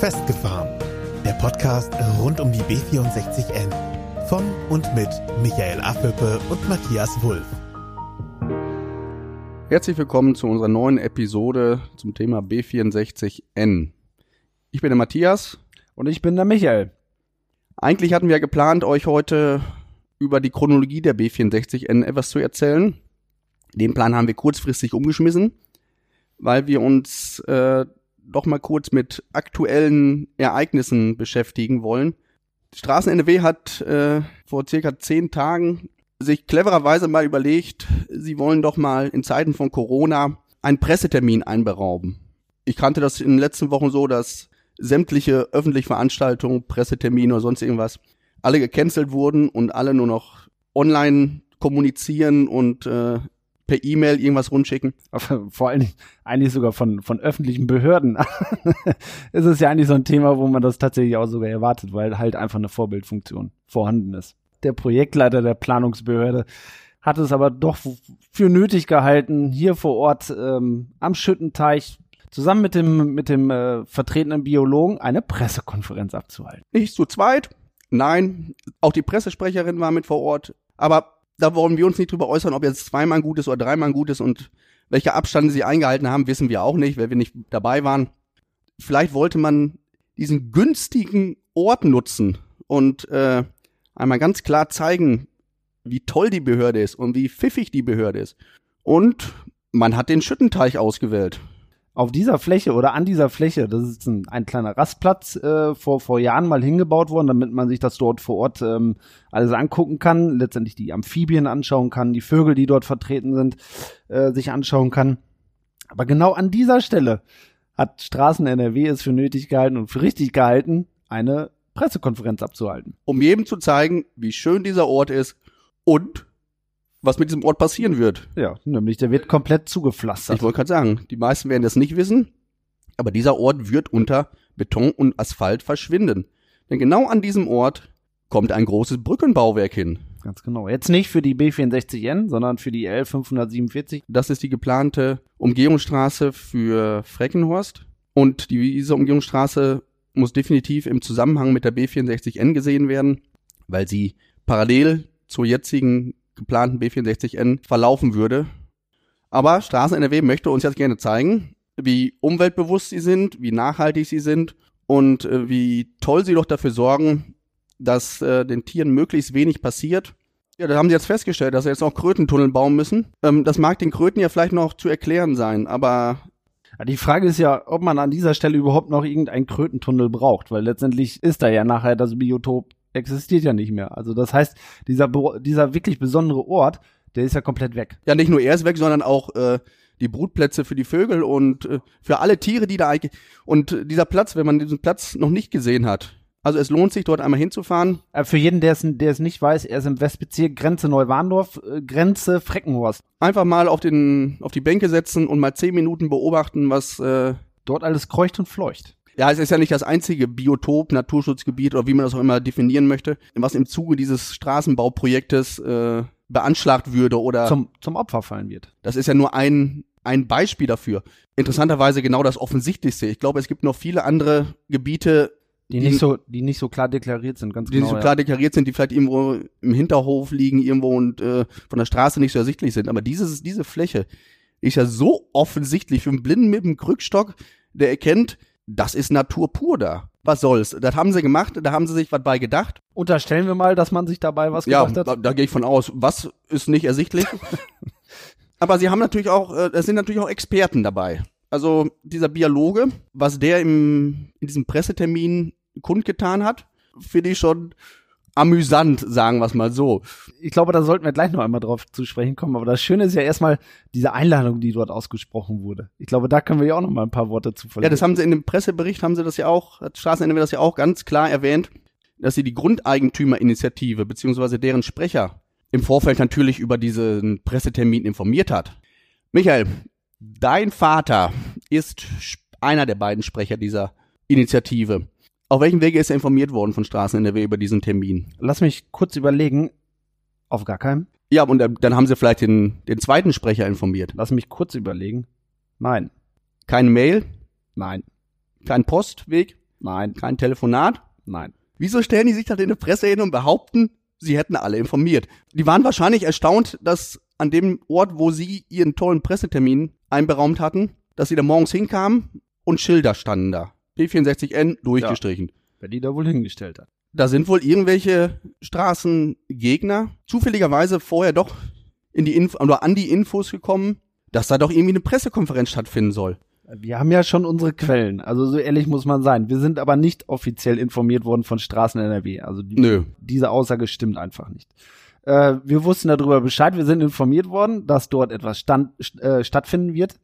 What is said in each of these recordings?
Festgefahren. Der Podcast rund um die B64N. Von und mit Michael Affelpe und Matthias Wulff. Herzlich willkommen zu unserer neuen Episode zum Thema B64N. Ich bin der Matthias. Und ich bin der Michael. Eigentlich hatten wir geplant, euch heute über die Chronologie der B64N etwas zu erzählen. Den Plan haben wir kurzfristig umgeschmissen, weil wir uns äh, doch mal kurz mit aktuellen Ereignissen beschäftigen wollen. Straßen NRW hat äh, vor circa zehn Tagen sich clevererweise mal überlegt, sie wollen doch mal in Zeiten von Corona einen Pressetermin einberauben. Ich kannte das in den letzten Wochen so, dass sämtliche öffentliche Veranstaltungen, Pressetermine oder sonst irgendwas, alle gecancelt wurden und alle nur noch online kommunizieren und äh, per E-Mail irgendwas rundschicken. Vor allen Dingen eigentlich sogar von, von öffentlichen Behörden. es ist ja eigentlich so ein Thema, wo man das tatsächlich auch sogar erwartet, weil halt einfach eine Vorbildfunktion vorhanden ist. Der Projektleiter der Planungsbehörde hat es aber doch für nötig gehalten, hier vor Ort ähm, am Schüttenteich zusammen mit dem, mit dem äh, vertretenen Biologen eine Pressekonferenz abzuhalten. Nicht zu zweit, nein, auch die Pressesprecherin war mit vor Ort, aber da wollen wir uns nicht drüber äußern, ob jetzt zweimal gut ist oder dreimal gut ist und welcher Abstand sie eingehalten haben, wissen wir auch nicht, weil wir nicht dabei waren. Vielleicht wollte man diesen günstigen Ort nutzen und äh, einmal ganz klar zeigen, wie toll die Behörde ist und wie pfiffig die Behörde ist. Und man hat den Schüttenteich ausgewählt auf dieser Fläche oder an dieser Fläche, das ist ein, ein kleiner Rastplatz, äh, vor, vor Jahren mal hingebaut worden, damit man sich das dort vor Ort ähm, alles angucken kann, letztendlich die Amphibien anschauen kann, die Vögel, die dort vertreten sind, äh, sich anschauen kann. Aber genau an dieser Stelle hat Straßen NRW es für nötig gehalten und für richtig gehalten, eine Pressekonferenz abzuhalten. Um jedem zu zeigen, wie schön dieser Ort ist und was mit diesem Ort passieren wird. Ja, nämlich der wird komplett zugepflastert. Ich wollte gerade sagen, die meisten werden das nicht wissen, aber dieser Ort wird unter Beton und Asphalt verschwinden. Denn genau an diesem Ort kommt ein großes Brückenbauwerk hin. Ganz genau. Jetzt nicht für die B64N, sondern für die L547. Das ist die geplante Umgehungsstraße für Freckenhorst. Und diese Umgehungsstraße muss definitiv im Zusammenhang mit der B64N gesehen werden, weil sie parallel zur jetzigen geplanten B64N verlaufen würde. Aber Straßen NRW möchte uns jetzt gerne zeigen, wie umweltbewusst sie sind, wie nachhaltig sie sind und äh, wie toll sie doch dafür sorgen, dass äh, den Tieren möglichst wenig passiert. Ja, da haben sie jetzt festgestellt, dass sie jetzt auch Krötentunnel bauen müssen. Ähm, das mag den Kröten ja vielleicht noch zu erklären sein, aber die Frage ist ja, ob man an dieser Stelle überhaupt noch irgendeinen Krötentunnel braucht, weil letztendlich ist da ja nachher das Biotop existiert ja nicht mehr. Also das heißt, dieser, dieser wirklich besondere Ort, der ist ja komplett weg. Ja, nicht nur er ist weg, sondern auch äh, die Brutplätze für die Vögel und äh, für alle Tiere, die da eigentlich. Und dieser Platz, wenn man diesen Platz noch nicht gesehen hat, also es lohnt sich, dort einmal hinzufahren. Äh, für jeden, der es, der es nicht weiß, er ist im Westbezirk Grenze Neuwarndorf, äh, Grenze Freckenhorst. Einfach mal auf, den, auf die Bänke setzen und mal zehn Minuten beobachten, was äh, dort alles kreucht und fleucht. Ja, es ist ja nicht das einzige Biotop, Naturschutzgebiet oder wie man das auch immer definieren möchte, was im Zuge dieses Straßenbauprojektes äh, beanschlagt würde oder zum, zum Opfer fallen wird. Das ist ja nur ein, ein Beispiel dafür. Interessanterweise genau das Offensichtlichste. Ich glaube, es gibt noch viele andere Gebiete, die, die, nicht so, die nicht so klar deklariert sind, ganz die genau. Die nicht so klar deklariert sind, die vielleicht irgendwo im Hinterhof liegen, irgendwo und äh, von der Straße nicht so ersichtlich sind. Aber dieses, diese Fläche ist ja so offensichtlich für einen Blinden mit dem Krückstock, der erkennt, das ist Natur pur da. Was soll's? Das haben sie gemacht, da haben sie sich was bei gedacht. Unterstellen wir mal, dass man sich dabei was ja, gedacht hat. Ja, da, da gehe ich von aus. Was ist nicht ersichtlich? Aber sie haben natürlich auch, äh, es sind natürlich auch Experten dabei. Also dieser Biologe, was der im, in diesem Pressetermin kundgetan hat, finde ich schon amüsant, sagen wir es mal so. Ich glaube, da sollten wir gleich noch einmal drauf zu sprechen kommen. Aber das Schöne ist ja erstmal diese Einladung, die dort ausgesprochen wurde. Ich glaube, da können wir ja auch noch mal ein paar Worte zu verlieren. Ja, das haben sie in dem Pressebericht, haben sie das ja auch, hat Straßenende das ja auch ganz klar erwähnt, dass sie die Grundeigentümerinitiative beziehungsweise deren Sprecher im Vorfeld natürlich über diesen Pressetermin informiert hat. Michael, dein Vater ist einer der beiden Sprecher dieser Initiative. Auf welchem Wege ist er informiert worden von Straßen NRW über diesen Termin? Lass mich kurz überlegen. Auf gar keinem? Ja, und dann haben sie vielleicht den, den zweiten Sprecher informiert. Lass mich kurz überlegen. Nein. Keine Mail? Nein. Kein Postweg? Nein, kein Telefonat. nein. Wieso stellen die sich dann in der Presse hin und behaupten, sie hätten alle informiert? Die waren wahrscheinlich erstaunt, dass an dem Ort, wo sie ihren tollen Pressetermin einberaumt hatten, dass sie da morgens hinkamen und Schilder standen da. B64N durchgestrichen. Wer die da wohl hingestellt hat. Da sind wohl irgendwelche Straßengegner zufälligerweise vorher doch in die Inf oder an die Infos gekommen, dass da doch irgendwie eine Pressekonferenz stattfinden soll. Wir haben ja schon unsere Quellen, also so ehrlich muss man sein. Wir sind aber nicht offiziell informiert worden von Straßen NRW. Also die, Nö. diese Aussage stimmt einfach nicht. Äh, wir wussten darüber Bescheid, wir sind informiert worden, dass dort etwas stand, st- äh, stattfinden wird.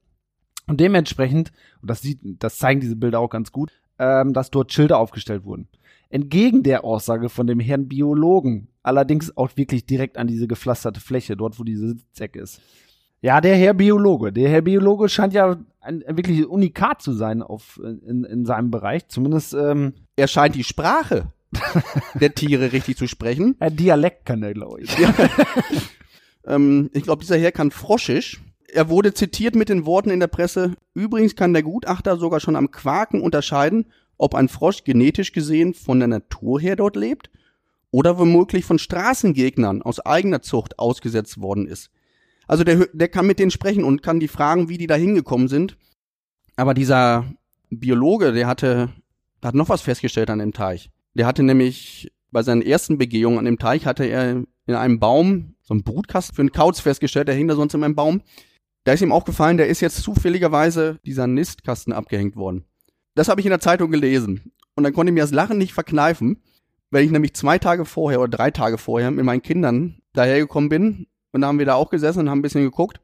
Und dementsprechend, und das sieht, das zeigen diese Bilder auch ganz gut, ähm, dass dort Schilder aufgestellt wurden. Entgegen der Aussage von dem Herrn Biologen, allerdings auch wirklich direkt an diese gepflasterte Fläche, dort wo diese Sitzecke ist. Ja, der Herr Biologe. Der Herr Biologe scheint ja ein, ein wirklich Unikat zu sein auf, in, in seinem Bereich. Zumindest ähm, Er scheint die Sprache der Tiere richtig zu sprechen. ein Dialekt kann er, glaube ich. Ähm, ich glaube, dieser Herr kann Froschisch. Er wurde zitiert mit den Worten in der Presse, übrigens kann der Gutachter sogar schon am Quaken unterscheiden, ob ein Frosch genetisch gesehen von der Natur her dort lebt oder womöglich von Straßengegnern aus eigener Zucht ausgesetzt worden ist. Also der, der kann mit denen sprechen und kann die fragen, wie die da hingekommen sind. Aber dieser Biologe, der hatte, hat noch was festgestellt an dem Teich. Der hatte nämlich bei seinen ersten Begehungen an dem Teich hatte er in einem Baum so einen Brutkasten für einen Kauz festgestellt, der hing da sonst in einem Baum. Da ist ihm aufgefallen, da ist jetzt zufälligerweise dieser Nistkasten abgehängt worden. Das habe ich in der Zeitung gelesen. Und dann konnte ich mir das Lachen nicht verkneifen, weil ich nämlich zwei Tage vorher oder drei Tage vorher mit meinen Kindern dahergekommen bin. Und da haben wir da auch gesessen und haben ein bisschen geguckt.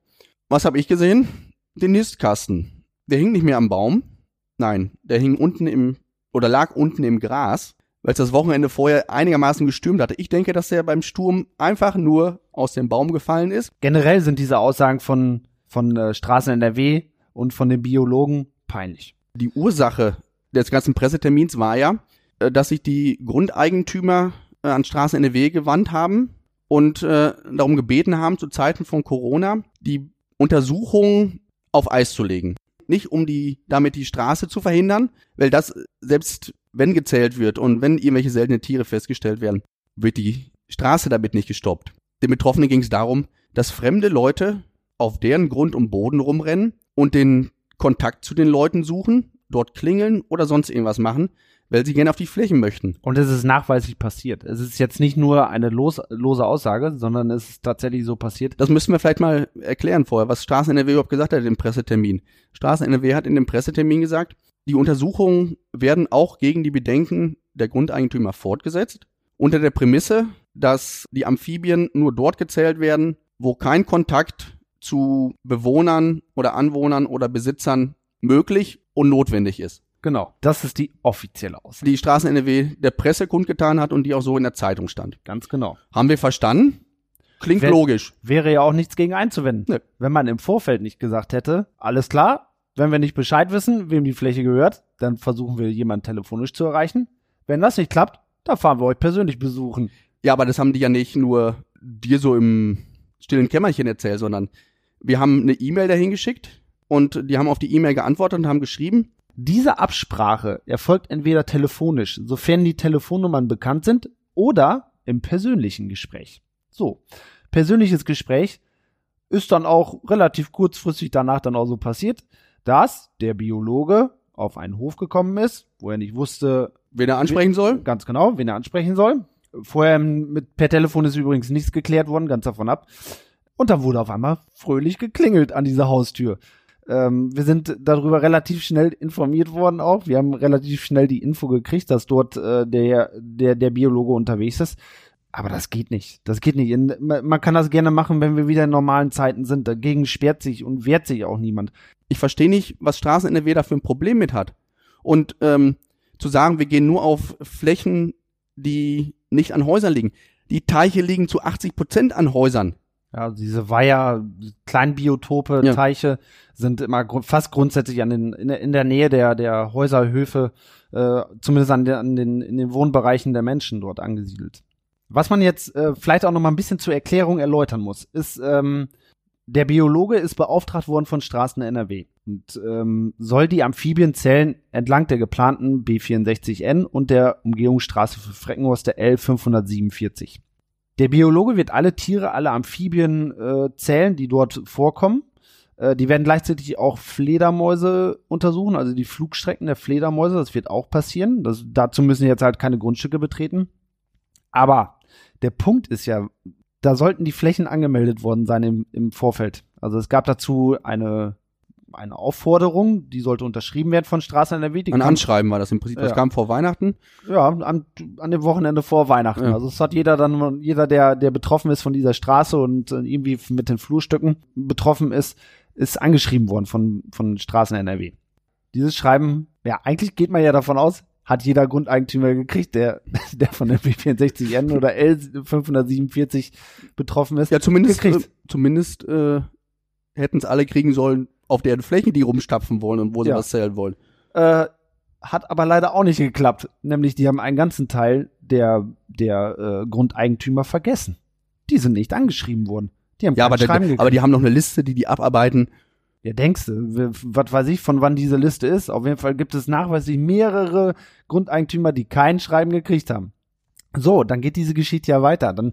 Was habe ich gesehen? Den Nistkasten. Der hing nicht mehr am Baum. Nein, der hing unten im, oder lag unten im Gras, weil es das Wochenende vorher einigermaßen gestürmt hatte. Ich denke, dass der beim Sturm einfach nur aus dem Baum gefallen ist. Generell sind diese Aussagen von, von äh, Straßen NRW und von den Biologen peinlich. Die Ursache des ganzen Pressetermins war ja, äh, dass sich die Grundeigentümer äh, an Straßen NRW gewandt haben und äh, darum gebeten haben, zu Zeiten von Corona die Untersuchungen auf Eis zu legen. Nicht um die, damit die Straße zu verhindern, weil das, selbst wenn gezählt wird und wenn irgendwelche seltene Tiere festgestellt werden, wird die Straße damit nicht gestoppt. Den Betroffenen ging es darum, dass fremde Leute auf deren Grund und Boden rumrennen und den Kontakt zu den Leuten suchen, dort klingeln oder sonst irgendwas machen, weil sie gerne auf die Flächen möchten. Und es ist nachweislich passiert. Es ist jetzt nicht nur eine los, lose Aussage, sondern es ist tatsächlich so passiert. Das müssen wir vielleicht mal erklären vorher, was Straßen NRW überhaupt gesagt hat im Pressetermin. Straßen NRW hat in dem Pressetermin gesagt, die Untersuchungen werden auch gegen die Bedenken der Grundeigentümer fortgesetzt, unter der Prämisse, dass die Amphibien nur dort gezählt werden, wo kein Kontakt zu Bewohnern oder Anwohnern oder Besitzern möglich und notwendig ist. Genau. Das ist die offizielle Aussage. Die Straßen NRW der Presse kundgetan hat und die auch so in der Zeitung stand. Ganz genau. Haben wir verstanden? Klingt Wer- logisch. Wäre ja auch nichts gegen einzuwenden. Nö. Wenn man im Vorfeld nicht gesagt hätte, alles klar, wenn wir nicht Bescheid wissen, wem die Fläche gehört, dann versuchen wir jemanden telefonisch zu erreichen. Wenn das nicht klappt, dann fahren wir euch persönlich besuchen. Ja, aber das haben die ja nicht nur dir so im stillen Kämmerchen erzählt, sondern wir haben eine E-Mail dahin geschickt und die haben auf die E-Mail geantwortet und haben geschrieben, Diese Absprache erfolgt entweder telefonisch, sofern die Telefonnummern bekannt sind, oder im persönlichen Gespräch. So, persönliches Gespräch ist dann auch relativ kurzfristig danach dann auch so passiert, dass der Biologe auf einen Hof gekommen ist, wo er nicht wusste, wen er ansprechen soll. ganz genau, wen er ansprechen soll. Vorher mit per Telefon ist übrigens nichts geklärt worden, ganz davon ab. Und dann wurde auf einmal fröhlich geklingelt an dieser Haustür. Ähm, wir sind darüber relativ schnell informiert worden auch. Wir haben relativ schnell die Info gekriegt, dass dort äh, der, der, der Biologe unterwegs ist. Aber das geht nicht. Das geht nicht. Man kann das gerne machen, wenn wir wieder in normalen Zeiten sind. Dagegen sperrt sich und wehrt sich auch niemand. Ich verstehe nicht, was Straßen NRW da für ein Problem mit hat. Und ähm, zu sagen, wir gehen nur auf Flächen, die nicht an Häusern liegen. Die Teiche liegen zu 80 Prozent an Häusern. Ja, diese Weiher, Kleinbiotope, Ja. Teiche sind immer gru fast grundsätzlich an den, in, der, in der Nähe der, der Häuser, Höfe, äh, zumindest an, der, an den, in den Wohnbereichen der Menschen dort angesiedelt. Was man jetzt äh, vielleicht auch noch mal ein bisschen zur Erklärung erläutern muss, ist, ähm, der Biologe ist beauftragt worden von Straßen NRW. und ähm, soll die Amphibienzellen entlang der geplanten B64N und der Umgehungsstraße für Freckenhorst der L547. Der Biologe wird alle Tiere, alle Amphibien äh, zählen, die dort vorkommen. Äh, die werden gleichzeitig auch Fledermäuse untersuchen, also die Flugstrecken der Fledermäuse. Das wird auch passieren. Das, dazu müssen jetzt halt keine Grundstücke betreten. Aber der Punkt ist ja, da sollten die Flächen angemeldet worden sein im, im Vorfeld. Also es gab dazu eine eine Aufforderung, die sollte unterschrieben werden von Straßen NRW. Die Ein Anschreiben war das im Prinzip. Das Ja. kam vor Weihnachten. Ja, an, an dem Wochenende vor Weihnachten. Ja. Also es hat jeder dann, jeder, der, der betroffen ist von dieser Straße und äh, irgendwie mit den Flurstücken betroffen ist, ist angeschrieben worden von, von Straßen NRW. Dieses Schreiben, ja, eigentlich geht man ja davon aus, hat jeder Grundeigentümer gekriegt, der, der von der B64N oder L547 betroffen ist. Ja, zumindest, äh, zumindest äh, hätten es alle kriegen sollen auf deren Fläche, die rumstapfen wollen und wo sie Ja. was zählen wollen. Äh, hat aber leider auch nicht geklappt. Nämlich, die haben einen ganzen Teil der, der äh, Grundeigentümer vergessen. Die sind nicht angeschrieben worden. Die haben Ja, aber, der, aber die haben noch eine Liste, die die abarbeiten. Ja, denkst du, was weiß ich, von wann diese Liste ist? Auf jeden Fall gibt es nachweislich mehrere Grundeigentümer, die kein Schreiben gekriegt haben. So, dann geht diese Geschichte ja weiter. Dann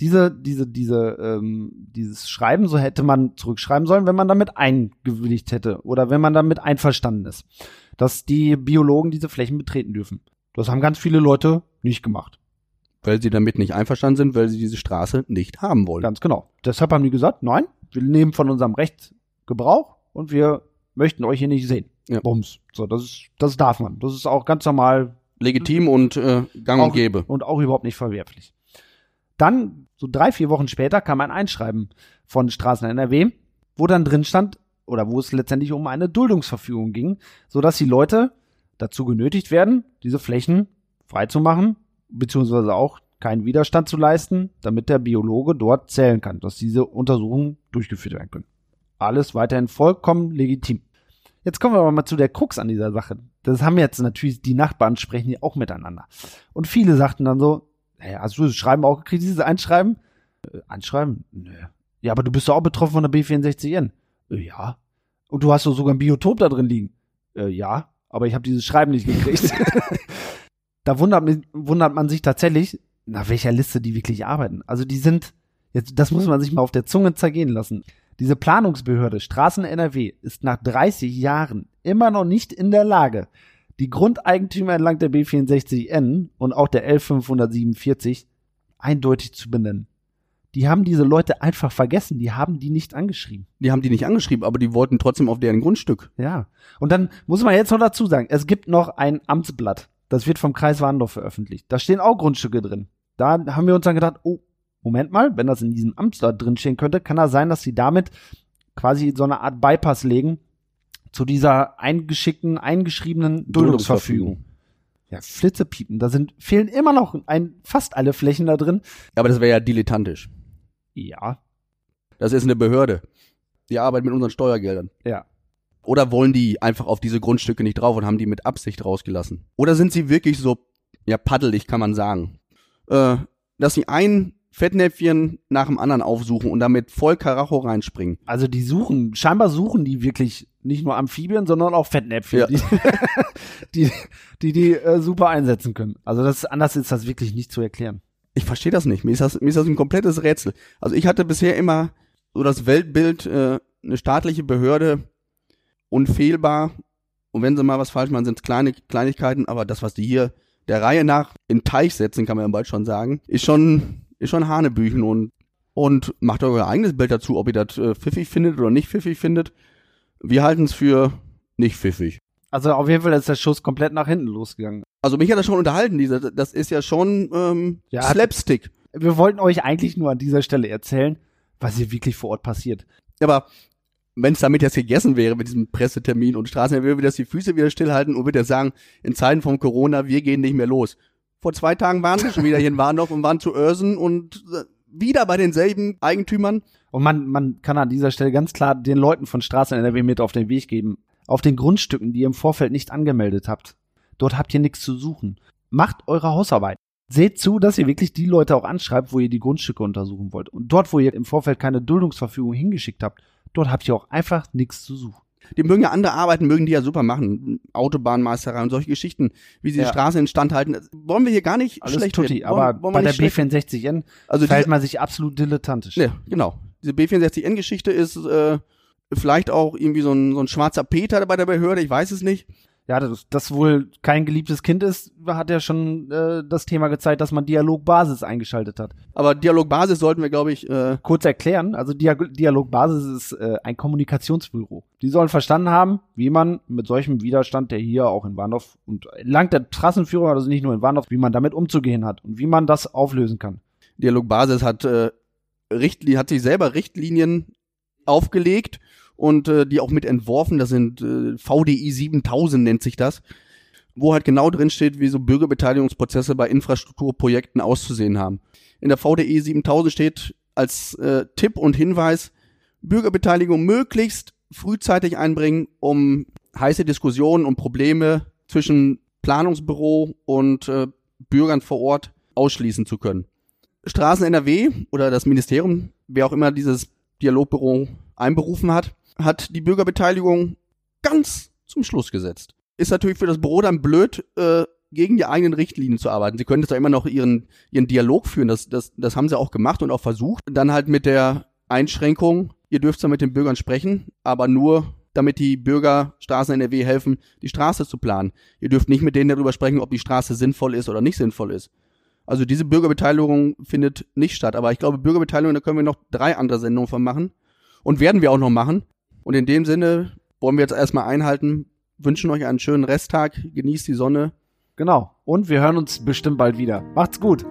diese, diese, diese, ähm, dieses Schreiben, so hätte man zurückschreiben sollen, wenn man damit eingewilligt hätte oder wenn man damit einverstanden ist, dass die Biologen diese Flächen betreten dürfen. Das haben ganz viele Leute nicht gemacht. Weil sie damit nicht einverstanden sind, weil sie diese Straße nicht haben wollen. Ganz genau. Deshalb haben die gesagt, nein, wir nehmen von unserem Recht Gebrauch und wir möchten euch hier nicht sehen. Ja. Bums. So, das ist, das darf man. Das ist auch ganz normal Legitim und äh, gang und auch, gäbe. und auch überhaupt nicht verwerflich. Dann, so drei, vier Wochen später, kam ein Einschreiben von Straßen NRW, wo dann drin stand, oder wo es letztendlich um eine Duldungsverfügung ging, sodass die Leute dazu genötigt werden, diese Flächen freizumachen, beziehungsweise auch keinen Widerstand zu leisten, damit der Biologe dort zählen kann, dass diese Untersuchungen durchgeführt werden können. Alles weiterhin vollkommen legitim. Jetzt kommen wir aber mal zu der Krux an dieser Sache. Das haben jetzt natürlich die Nachbarn sprechen ja auch miteinander. Und viele sagten dann so, naja, hast du das Schreiben auch gekriegt, dieses Einschreiben? Äh, Einschreiben? Nö. Ja, aber du bist doch auch betroffen von der B64N. Äh, ja. Und du hast doch sogar ein Biotop da drin liegen. Äh, ja, aber ich habe dieses Schreiben nicht gekriegt. da wundert, wundert man sich tatsächlich, nach welcher Liste die wirklich arbeiten. Also die sind, jetzt, das muss man sich mal auf der Zunge zergehen lassen. Diese Planungsbehörde Straßen NRW ist nach 30 Jahren immer noch nicht in der Lage, die Grundeigentümer entlang der B64N und auch der L547 eindeutig zu benennen. Die haben diese Leute einfach vergessen, die haben die nicht angeschrieben. Die haben die nicht angeschrieben, aber die wollten trotzdem auf deren Grundstück. Ja. Und dann muss man jetzt noch dazu sagen, es gibt noch ein Amtsblatt. Das wird vom Kreis Warndorf veröffentlicht. Da stehen auch Grundstücke drin. Da haben wir uns dann gedacht, oh, Moment mal, wenn das in diesem Amtsblatt drinstehen könnte, kann das sein, dass sie damit quasi so eine Art Bypass legen zu dieser eingeschickten, eingeschriebenen Duldungsverfügung. Ja, Flitzepiepen, da sind, fehlen immer noch ein, fast alle Flächen da drin. Aber das wäre ja dilettantisch. Ja, Das ist eine Behörde. Die arbeitet mit unseren Steuergeldern. ja. Oder wollen die einfach auf diese Grundstücke nicht drauf und haben die mit Absicht rausgelassen? Oder sind sie wirklich so, ja, paddelig, kann man sagen? Äh, dass sie ein Fettnäpfchen nach dem anderen aufsuchen und damit voll Karacho reinspringen. Also die suchen, scheinbar suchen die wirklich nicht nur Amphibien, sondern auch Fettnäpfchen, Ja. die, die die, die äh, super einsetzen können. Also das anders ist das wirklich nicht zu erklären. Ich verstehe das nicht. Mir ist das, mir ist das ein komplettes Rätsel. Also ich hatte bisher immer so das Weltbild, äh, eine staatliche Behörde unfehlbar. Und wenn sie mal was falsch machen, sind es kleine Kleinigkeiten. Aber das, was die hier der Reihe nach in Teich setzen, kann man ja bald schon sagen, ist schon, ist schon Hanebüchen und, und macht euer eigenes Bild dazu, ob ihr das äh, pfiffig findet oder nicht pfiffig findet. Wir halten es für nicht pfiffig. Also auf jeden Fall ist der Schuss komplett nach hinten losgegangen. Also mich hat das schon unterhalten, diese, das ist ja schon ähm, Ja, Slapstick. Wir wollten euch eigentlich nur an dieser Stelle erzählen, was hier wirklich vor Ort passiert. Aber wenn es damit jetzt gegessen wäre mit diesem Pressetermin und Straßen, dann würde das die Füße wieder stillhalten und würde sagen, in Zeiten von Corona, wir gehen nicht mehr los. Vor zwei Tagen waren sie schon wieder hier in Warndorf und waren zu Örsen und äh, wieder bei denselben Eigentümern. Und man, man kann an dieser Stelle ganz klar den Leuten von Straßen NRW mit auf den Weg geben. Auf den Grundstücken, die ihr im Vorfeld nicht angemeldet habt. Dort habt ihr nichts zu suchen. Macht eure Hausarbeit. Seht zu, dass ihr wirklich die Leute auch anschreibt, wo ihr die Grundstücke untersuchen wollt. Und dort, wo ihr im Vorfeld keine Duldungsverfügung hingeschickt habt, dort habt ihr auch einfach nichts zu suchen. Die mögen ja andere Arbeiten, mögen die ja super machen. Autobahnmeisterei und solche Geschichten, wie sie Ja. die Straße instand halten. Das wollen wir hier gar nicht Alles schlecht tutti, reden. aber wollen, wollen bei der nicht schlecht- B64N Also verhält man sich absolut dilettantisch. ne, genau. Diese B64N-Geschichte ist äh, vielleicht auch irgendwie so ein, so ein schwarzer Peter bei der Behörde, ich weiß es nicht. Ja, das, das wohl kein geliebtes Kind ist, hat ja schon äh, das Thema gezeigt, dass man Dialogbasis eingeschaltet hat. Aber Dialogbasis sollten wir, glaube ich, äh, Kurz erklären, also Diag Dialogbasis ist äh, ein Kommunikationsbüro. Die sollen verstanden haben, wie man mit solchem Widerstand, der hier auch in Warndorf und entlang der Trassenführung, also nicht nur in Warndorf, wie man damit umzugehen hat und wie man das auflösen kann. Dialogbasis hat, äh, Richtli hat sich selber Richtlinien aufgelegt und äh, die auch mit entworfen. Das sind äh, VDI 7000 nennt sich das, wo halt genau drin steht, wie so Bürgerbeteiligungsprozesse bei Infrastrukturprojekten auszusehen haben. In der VDI 7000 steht als äh, Tipp und Hinweis, Bürgerbeteiligung möglichst frühzeitig einbringen, um heiße Diskussionen und Probleme zwischen Planungsbüro und äh, Bürgern vor Ort ausschließen zu können. Straßen NRW oder das Ministerium, wer auch immer dieses Dialogbüro einberufen hat, hat die Bürgerbeteiligung ganz zum Schluss gesetzt. Ist natürlich für das Büro dann blöd, äh, gegen die eigenen Richtlinien zu arbeiten. Sie können jetzt da immer noch ihren, ihren Dialog führen, das, das, das haben sie auch gemacht und auch versucht. Dann halt mit der Einschränkung, ihr dürft zwar mit den Bürgern sprechen, aber nur damit die Bürger Straßen NRW helfen, die Straße zu planen. Ihr dürft nicht mit denen darüber sprechen, ob die Straße sinnvoll ist oder nicht sinnvoll ist. Also diese Bürgerbeteiligung findet nicht statt. Aber ich glaube, Bürgerbeteiligung, da können wir noch drei andere Sendungen von machen. Und werden wir auch noch machen. Und in dem Sinne wollen wir jetzt erstmal einhalten, wünschen euch einen schönen Resttag, genießt die Sonne. Genau. Und wir hören uns bestimmt bald wieder. Macht's gut.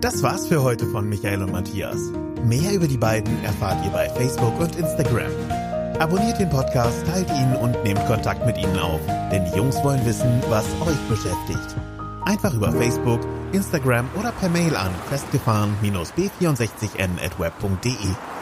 Das war's für heute von Michael und Matthias. Mehr über die beiden erfahrt ihr bei Facebook und Instagram. Abonniert den Podcast, teilt ihn und nehmt Kontakt mit ihnen auf, denn die Jungs wollen wissen, was euch beschäftigt. Einfach über Facebook, Instagram oder per Mail an festgefahren-b64n at web.de.